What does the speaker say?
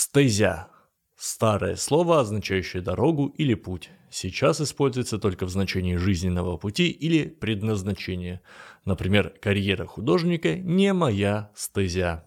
Стезя. Старое слово, означающее дорогу или путь. Сейчас используется только в значении жизненного пути или предназначения. Например, карьера художника не моя стезя.